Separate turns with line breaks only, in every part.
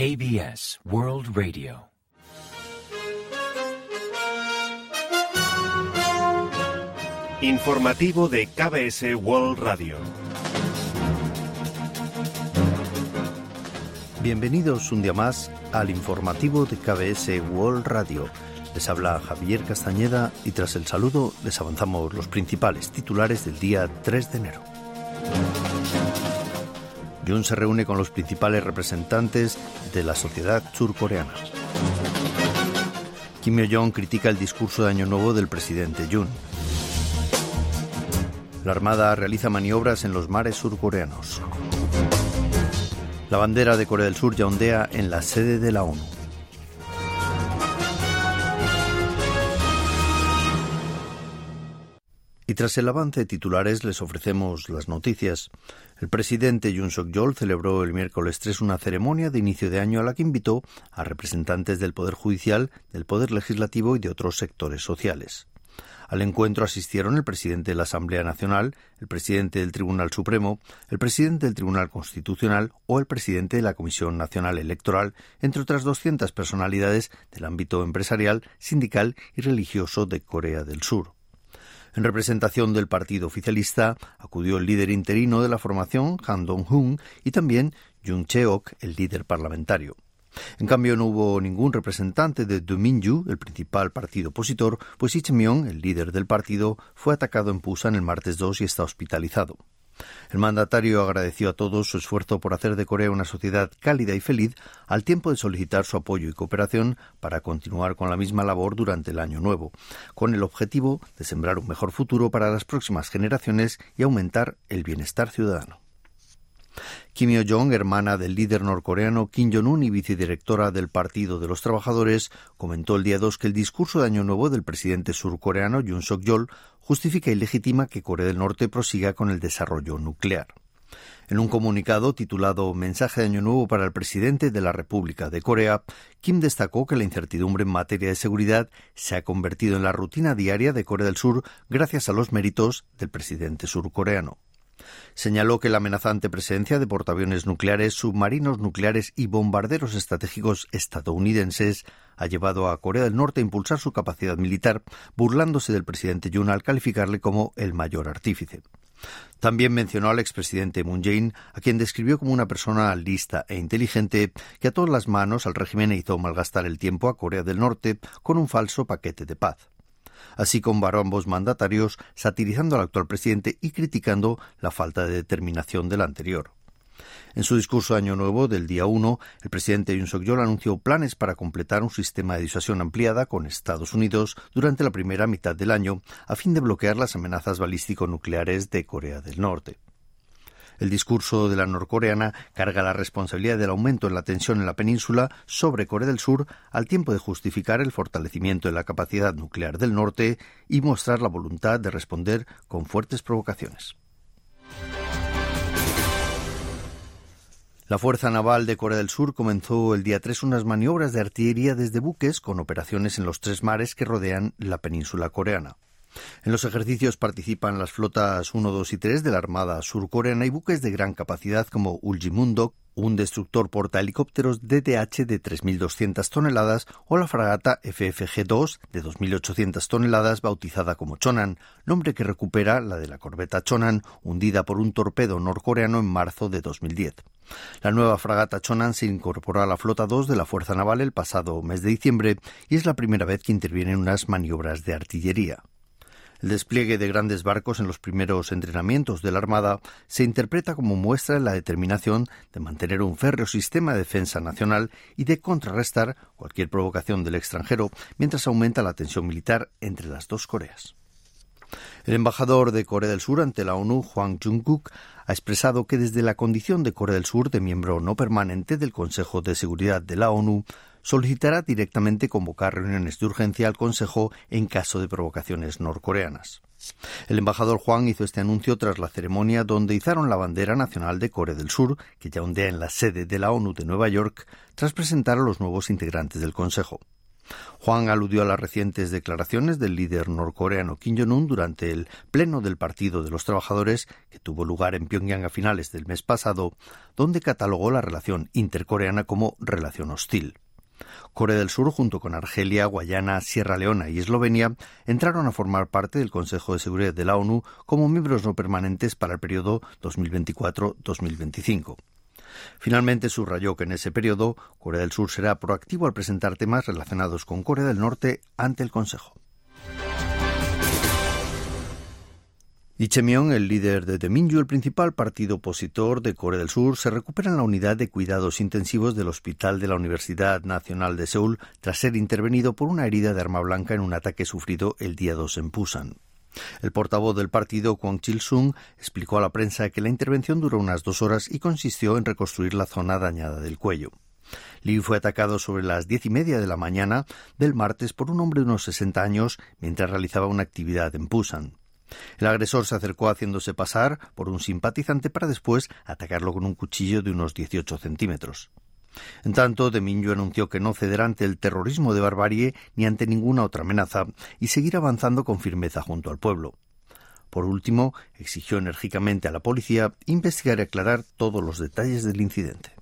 KBS World Radio.
Informativo de KBS World Radio.
Bienvenidos un día más al informativo de KBS World Radio. Les habla Javier Castañeda y tras el saludo les avanzamos los principales titulares del día 3 de enero. Jun se reúne con los principales representantes de la sociedad surcoreana. Kim Yo-jong critica el discurso de Año Nuevo del presidente Jun. La Armada realiza maniobras en los mares surcoreanos. La bandera de Corea del Sur ya ondea en la sede de la ONU. Y tras el avance de titulares les ofrecemos las noticias. El presidente Yoon Suk-yeol celebró el miércoles 3 una ceremonia de inicio de año a la que invitó a representantes del Poder Judicial, del Poder Legislativo y de otros sectores sociales. Al encuentro asistieron el presidente de la Asamblea Nacional, el presidente del Tribunal Supremo, el presidente del Tribunal Constitucional o el presidente de la Comisión Nacional Electoral, entre otras 200 personalidades del ámbito empresarial, sindical y religioso de Corea del Sur. En representación del partido oficialista acudió el líder interino de la formación, Han Dong-hun, y también Jung Cheok, el líder parlamentario. En cambio, no hubo ningún representante de Dominju, el principal partido opositor, pues Ichemyong, el líder del partido, fue atacado en Pusan el martes 2 y está hospitalizado. El mandatario agradeció a todos su esfuerzo por hacer de Corea una sociedad cálida y feliz, al tiempo de solicitar su apoyo y cooperación para continuar con la misma labor durante el año nuevo, con el objetivo de sembrar un mejor futuro para las próximas generaciones y aumentar el bienestar ciudadano. Kim Yo-jong, hermana del líder norcoreano Kim Jong-un y vicedirectora del Partido de los Trabajadores, comentó el día 2 que el discurso de Año Nuevo del presidente surcoreano Yoon Suk-yeol justifica y legitima que Corea del Norte prosiga con el desarrollo nuclear. En un comunicado titulado Mensaje de Año Nuevo para el presidente de la República de Corea, Kim destacó que la incertidumbre en materia de seguridad se ha convertido en la rutina diaria de Corea del Sur gracias a los méritos del presidente surcoreano. Señaló que la amenazante presencia de portaaviones nucleares, submarinos nucleares y bombarderos estratégicos estadounidenses ha llevado a Corea del Norte a impulsar su capacidad militar, burlándose del presidente Yoon al calificarle como el mayor artífice. También mencionó al expresidente Moon Jae-in, a quien describió como una persona lista e inteligente que a todas las manos al régimen hizo malgastar el tiempo a Corea del Norte con un falso paquete de paz. Así comparó ambos mandatarios, satirizando al actual presidente y criticando la falta de determinación del anterior. En su discurso de Año Nuevo del día 1, el presidente Yoon Suk-yeol anunció planes para completar un sistema de disuasión ampliada con Estados Unidos durante la primera mitad del año, a fin de bloquear las amenazas balístico-nucleares de Corea del Norte. El discurso de la norcoreana carga la responsabilidad del aumento en la tensión en la península sobre Corea del Sur al tiempo de justificar el fortalecimiento de la capacidad nuclear del norte y mostrar la voluntad de responder con fuertes provocaciones. La Fuerza Naval de Corea del Sur comenzó el día 3 unas maniobras de artillería desde buques con operaciones en los tres mares que rodean la península coreana. En los ejercicios participan las flotas 1, 2 y 3 de la Armada surcoreana y buques de gran capacidad como Uljimundo, un destructor portahelicópteros DTH de 3.200 toneladas o la fragata FFG-2 de 2.800 toneladas bautizada como Chonan, nombre que recupera la de la corbeta Chonan hundida por un torpedo norcoreano en marzo de 2010. La nueva fragata Chonan se incorporó a la flota 2 de la Fuerza Naval el pasado mes de diciembre y es la primera vez que interviene en unas maniobras de artillería. El despliegue de grandes barcos en los primeros entrenamientos de la Armada se interpreta como muestra de la determinación de mantener un férreo sistema de defensa nacional y de contrarrestar cualquier provocación del extranjero mientras aumenta la tensión militar entre las dos Coreas. El embajador de Corea del Sur ante la ONU, Hwang Jung-kook, ha expresado que desde la condición de Corea del Sur de miembro no permanente del Consejo de Seguridad de la ONU, solicitará directamente convocar reuniones de urgencia al Consejo en caso de provocaciones norcoreanas. El embajador Juan hizo este anuncio tras la ceremonia donde izaron la bandera nacional de Corea del Sur, que ya ondea en la sede de la ONU de Nueva York, tras presentar a los nuevos integrantes del Consejo. Juan aludió a las recientes declaraciones del líder norcoreano Kim Jong-un durante el pleno del Partido de los Trabajadores que tuvo lugar en Pyongyang a finales del mes pasado, donde catalogó la relación intercoreana como relación hostil. Corea del Sur, junto con Argelia, Guayana, Sierra Leona y Eslovenia, entraron a formar parte del Consejo de Seguridad de la ONU como miembros no permanentes para el periodo 2024-2025. Finalmente subrayó que en ese periodo Corea del Sur será proactivo al presentar temas relacionados con Corea del Norte ante el Consejo. Ichemion, el líder de Deminju, el principal partido opositor de Corea del Sur, se recupera en la unidad de cuidados intensivos del Hospital de la Universidad Nacional de Seúl tras ser intervenido por una herida de arma blanca en un ataque sufrido el día 2 en Pusan. El portavoz del partido, Kwang Chil-sung, explicó a la prensa que la intervención duró unas dos horas y consistió en reconstruir la zona dañada del cuello. Lee fue atacado sobre las diez y media de la mañana del martes por un hombre de unos 60 años mientras realizaba una actividad en Pusan. El agresor se acercó haciéndose pasar por un simpatizante para después atacarlo con un cuchillo de unos 18 centímetros. En tanto, Deminjo anunció que no cederá ante el terrorismo de barbarie ni ante ninguna otra amenaza y seguirá avanzando con firmeza junto al pueblo. Por último, exigió enérgicamente a la policía investigar y aclarar todos los detalles del incidente.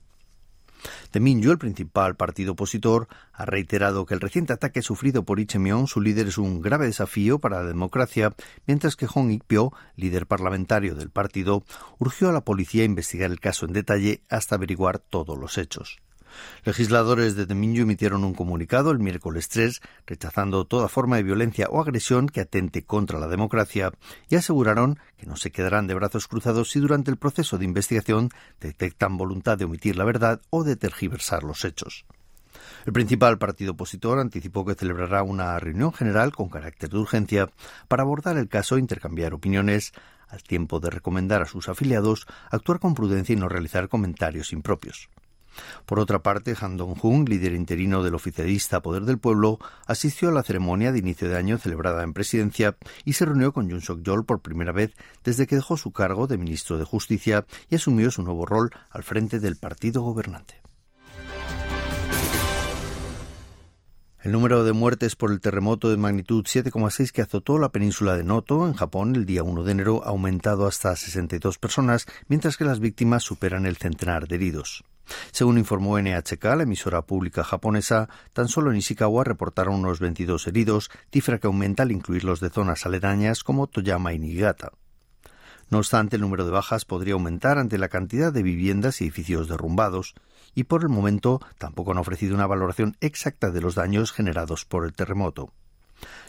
Deminjo, el principal partido opositor, ha reiterado que el reciente ataque sufrido por Ichemion, su líder, es un grave desafío para la democracia, mientras que Hong Ik-pyo, líder parlamentario del partido, urgió a la policía a investigar el caso en detalle hasta averiguar todos los hechos. Legisladores de Teminyu emitieron un comunicado el miércoles 3 rechazando toda forma de violencia o agresión que atente contra la democracia y aseguraron que no se quedarán de brazos cruzados si durante el proceso de investigación detectan voluntad de omitir la verdad o de tergiversar los hechos. El principal partido opositor anticipó que celebrará una reunión general con carácter de urgencia para abordar el caso e intercambiar opiniones, al tiempo de recomendar a sus afiliados actuar con prudencia y no realizar comentarios impropios. Por otra parte, Han Dong-hun, líder interino del oficialista Poder del Pueblo, asistió a la ceremonia de inicio de año celebrada en presidencia y se reunió con Yoon Suk-yeol por primera vez desde que dejó su cargo de ministro de Justicia y asumió su nuevo rol al frente del partido gobernante. El número de muertes por el terremoto de magnitud 7,6 que azotó la península de Noto, en Japón, el día 1 de enero, ha aumentado hasta 62 personas, mientras que las víctimas superan el centenar de heridos. Según informó NHK, la emisora pública japonesa, tan solo en Ishikawa reportaron unos 22 heridos, cifra que aumenta al incluir los de zonas aledañas como Toyama y Niigata. No obstante, el número de bajas podría aumentar ante la cantidad de viviendas y edificios derrumbados, y por el momento tampoco han ofrecido una valoración exacta de los daños generados por el terremoto.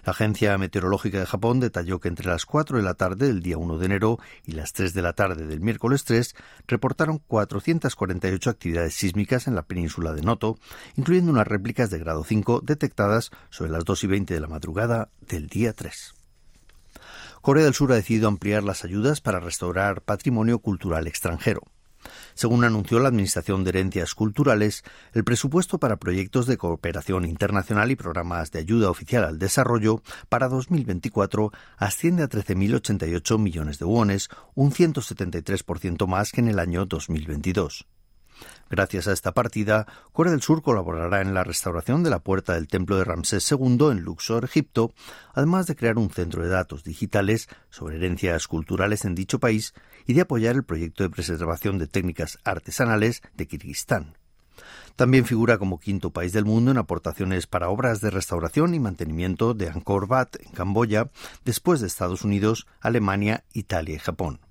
La Agencia Meteorológica de Japón detalló que entre las 4 de la tarde del día 1 de enero y las 3 de la tarde del miércoles 3 reportaron 448 actividades sísmicas en la península de Noto, incluyendo unas réplicas de grado 5 detectadas sobre las 2 y 20 de la madrugada del día 3. Corea del Sur ha decidido ampliar las ayudas para restaurar patrimonio cultural extranjero. Según anunció la Administración de Herencias Culturales, el presupuesto para proyectos de cooperación internacional y programas de ayuda oficial al desarrollo para 2024 asciende a 13.088 millones de wones, un 173% más que en el año 2022. Gracias a esta partida, Corea del Sur colaborará en la restauración de la puerta del templo de Ramsés II en Luxor, Egipto, además de crear un centro de datos digitales sobre herencias culturales en dicho país y de apoyar el proyecto de preservación de técnicas artesanales de Kirguistán. También figura como quinto país del mundo en aportaciones para obras de restauración y mantenimiento de Angkor Wat en Camboya, después de Estados Unidos, Alemania, Italia y Japón.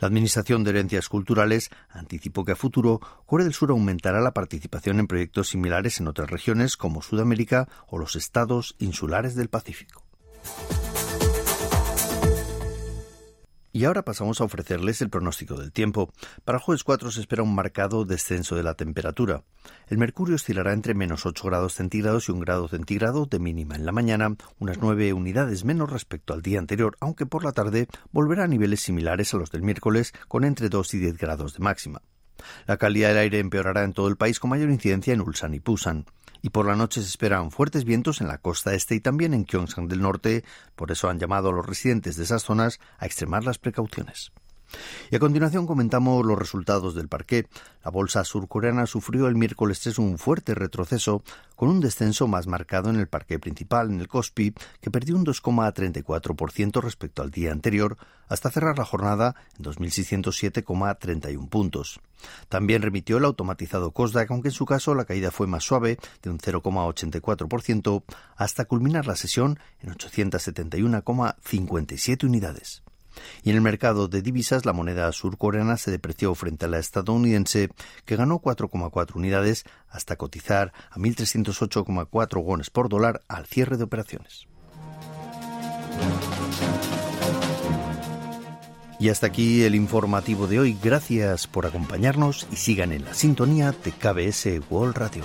La Administración de Herencias Culturales anticipó que a futuro Corea del Sur aumentará la participación en proyectos similares en otras regiones como Sudamérica o los estados insulares del Pacífico. Y ahora pasamos a ofrecerles el pronóstico del tiempo. Para jueves 4 se espera un marcado descenso de la temperatura. El mercurio oscilará entre menos 8 grados centígrados y un grado centígrado de mínima en la mañana, unas 9 unidades menos respecto al día anterior, aunque por la tarde volverá a niveles similares a los del miércoles, con entre 2 y 10 grados de máxima. La calidad del aire empeorará en todo el país con mayor incidencia en Ulsan y Pusan y por la noche se esperan fuertes vientos en la costa este y también en Gyeongsang del norte, por eso han llamado a los residentes de esas zonas a extremar las precauciones. Y a continuación comentamos los resultados del parqué. La bolsa surcoreana sufrió el miércoles 3 un fuerte retroceso con un descenso más marcado en el parqué principal, en el Kospi, que perdió un 2,34% respecto al día anterior, hasta cerrar la jornada en 2.607,31 puntos. También remitió el automatizado Kosdaq, aunque en su caso la caída fue más suave, de un 0,84%, hasta culminar la sesión en 871,57 unidades. Y en el mercado de divisas, la moneda surcoreana se depreció frente a la estadounidense, que ganó 4,4 unidades hasta cotizar a 1.308,4 wones por dólar al cierre de operaciones. Y hasta aquí el informativo de hoy. Gracias por acompañarnos y sigan en la sintonía de KBS World Radio.